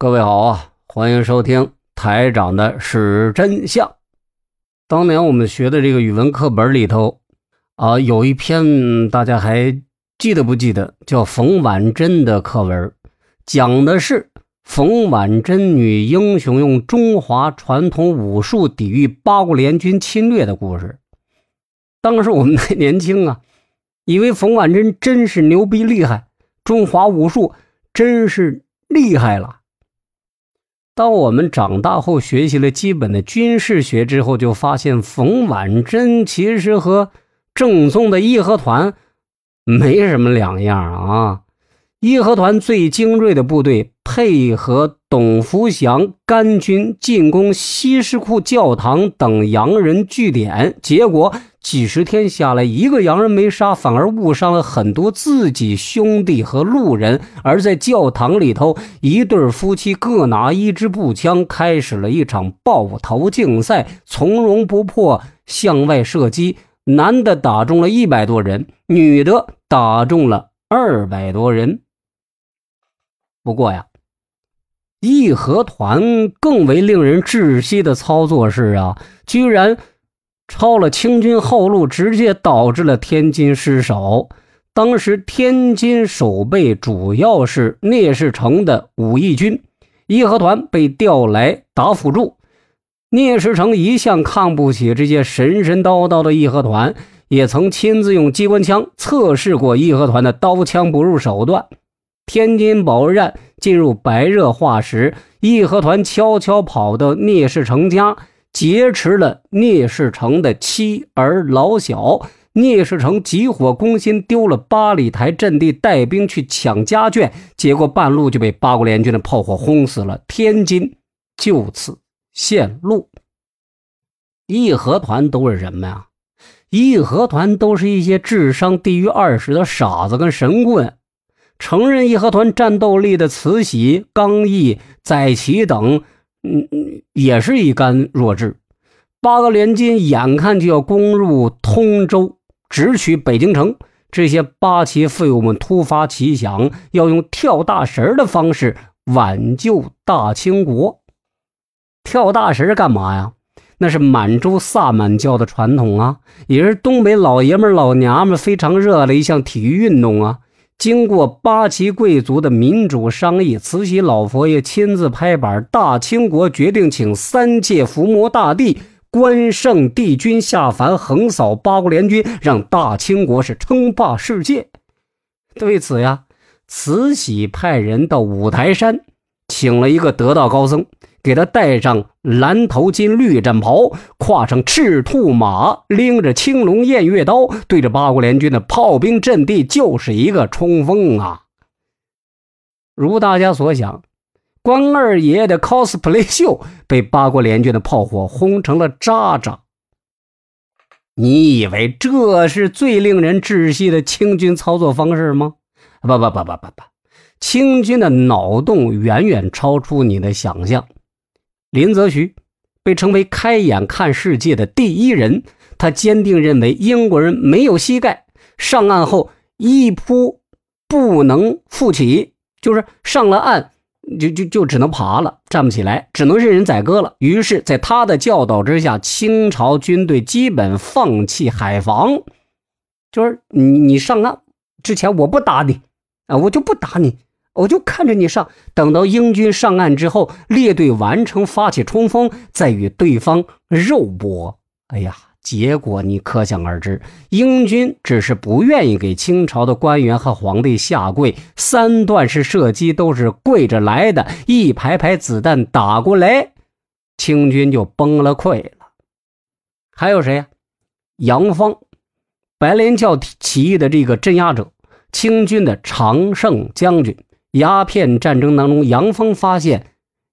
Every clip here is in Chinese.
各位好啊，欢迎收听台长的史真相。当年我们学的这个语文课本里头啊，有一篇大家还记得不记得？叫冯婉珍的课文，讲的是冯婉珍女英雄用中华传统武术抵御八国联军侵略的故事。当时我们还年轻啊，以为冯婉珍真是牛逼厉害，中华武术真是厉害了。当我们长大后学习了基本的军事学之后，就发现冯婉珍其实和正宗的义和团没什么两样啊。义和团最精锐的部队配合董福祥甘军进攻西什库教堂等洋人据点，结果。几十天下来，一个洋人没杀，反而误伤了很多自己兄弟和路人。而在教堂里头，一对夫妻各拿一支步枪，开始了一场爆头竞赛，从容不迫向外射击。男的打中了一百多人，女的打中了二百多人。不过呀，义和团更为令人窒息的操作是啊，居然。抄了清军后路，直接导致了天津失守。当时天津守备主要是聂士成的武义军，义和团被调来打辅助。聂士成一向看不起这些神神叨叨的义和团，也曾亲自用机关枪测试过义和团的刀枪不入手段。天津保卫战进入白热化时，义和团悄悄跑到聂士成家。劫持了聂士成的妻儿老小，聂士成急火攻心，丢了八里台阵地，带兵去抢家眷，结果半路就被八国联军的炮火轰死了，天津就此陷落。义和团都是什么呀？义和团都是一些智商低于二十的傻子跟神棍。承认义和团战斗力的慈禧、刚毅、载琦等。嗯嗯，也是一干弱智。八国联军眼看就要攻入通州，直取北京城。这些八旗废物们突发奇想，要用跳大神的方式挽救大清国。跳大神干嘛呀？那是满洲萨满教的传统啊，也是东北老爷们老娘们非常热爱的一项体育运动啊。经过八旗贵族的民主商议，慈禧老佛爷亲自拍板，大清国决定请三界伏魔大帝关圣帝君下凡，横扫八国联军，让大清国是称霸世界。对此呀，慈禧派人到五台山，请了一个得道高僧。给他戴上蓝头巾、绿战袍，跨上赤兔马，拎着青龙偃月刀，对着八国联军的炮兵阵地就是一个冲锋啊！如大家所想，关二爷的 cosplay 秀被八国联军的炮火轰成了渣渣。你以为这是最令人窒息的清军操作方式吗？不不不不不不，清军的脑洞远远超出你的想象。林则徐被称为开眼看世界的第一人，他坚定认为英国人没有膝盖，上岸后一扑不能复起，就是上了岸就就就只能爬了，站不起来，只能任人宰割了。于是，在他的教导之下，清朝军队基本放弃海防，就是你你上岸之前我不打你啊，我就不打你。我就看着你上，等到英军上岸之后，列队完成发起冲锋，再与对方肉搏。哎呀，结果你可想而知，英军只是不愿意给清朝的官员和皇帝下跪，三段式射击都是跪着来的，一排排子弹打过来，清军就崩了溃了。还有谁呀？杨芳，白莲教起义的这个镇压者，清军的常胜将军。鸦片战争当中，杨峰发现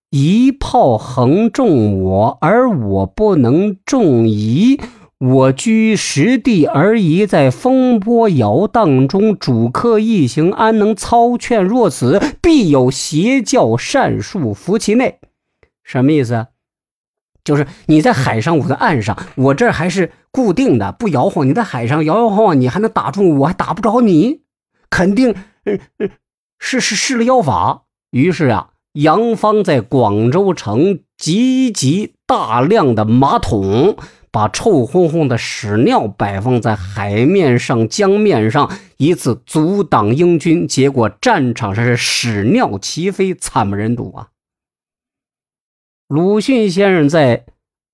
一炮横中我，而我不能中夷。我居实地而已，在风波摇荡中，主客一行，安能操劝若此？必有邪教善术伏其内。什么意思？就是你在海上，我在岸上，我这还是固定的，不摇晃。你在海上摇摇晃晃，你还能打中我，还打不着你，肯定。是是施了妖法，于是啊，杨芳在广州城集集大量的马桶，把臭烘烘的屎尿摆放在海面上、江面上，以此阻挡英军。结果战场上是屎尿齐飞，惨不忍睹啊！鲁迅先生在《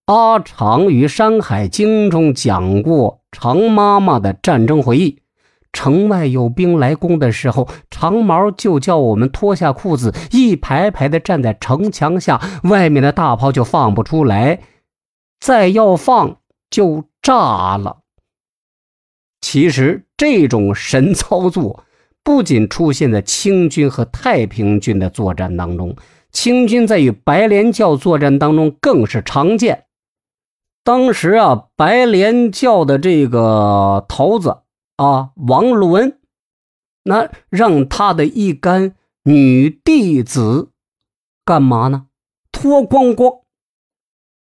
阿长与山海经》中讲过常妈妈的战争回忆。城外有兵来攻的时候，长毛就叫我们脱下裤子，一排排的站在城墙下，外面的大炮就放不出来，再要放就炸了。其实这种神操作不仅出现在清军和太平军的作战当中，清军在与白莲教作战当中更是常见。当时啊，白莲教的这个头子。啊，王伦，那让他的一干女弟子干嘛呢？脱光光，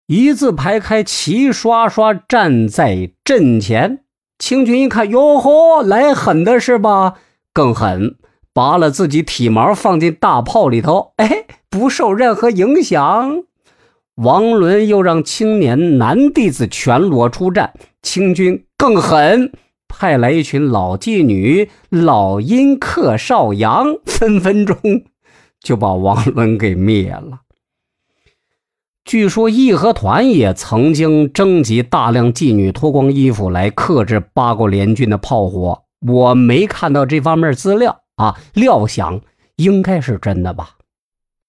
一字排开，齐刷刷站在阵前。清军一看，哟呵，来狠的是吧？更狠，拔了自己体毛放进大炮里头，哎，不受任何影响。王伦又让青年男弟子全裸出战，清军更狠。派来一群老妓女、老阴客少阳，分分钟就把王伦给灭了。据说义和团也曾经征集大量妓女脱光衣服来克制八国联军的炮火，我没看到这方面资料啊，料想应该是真的吧。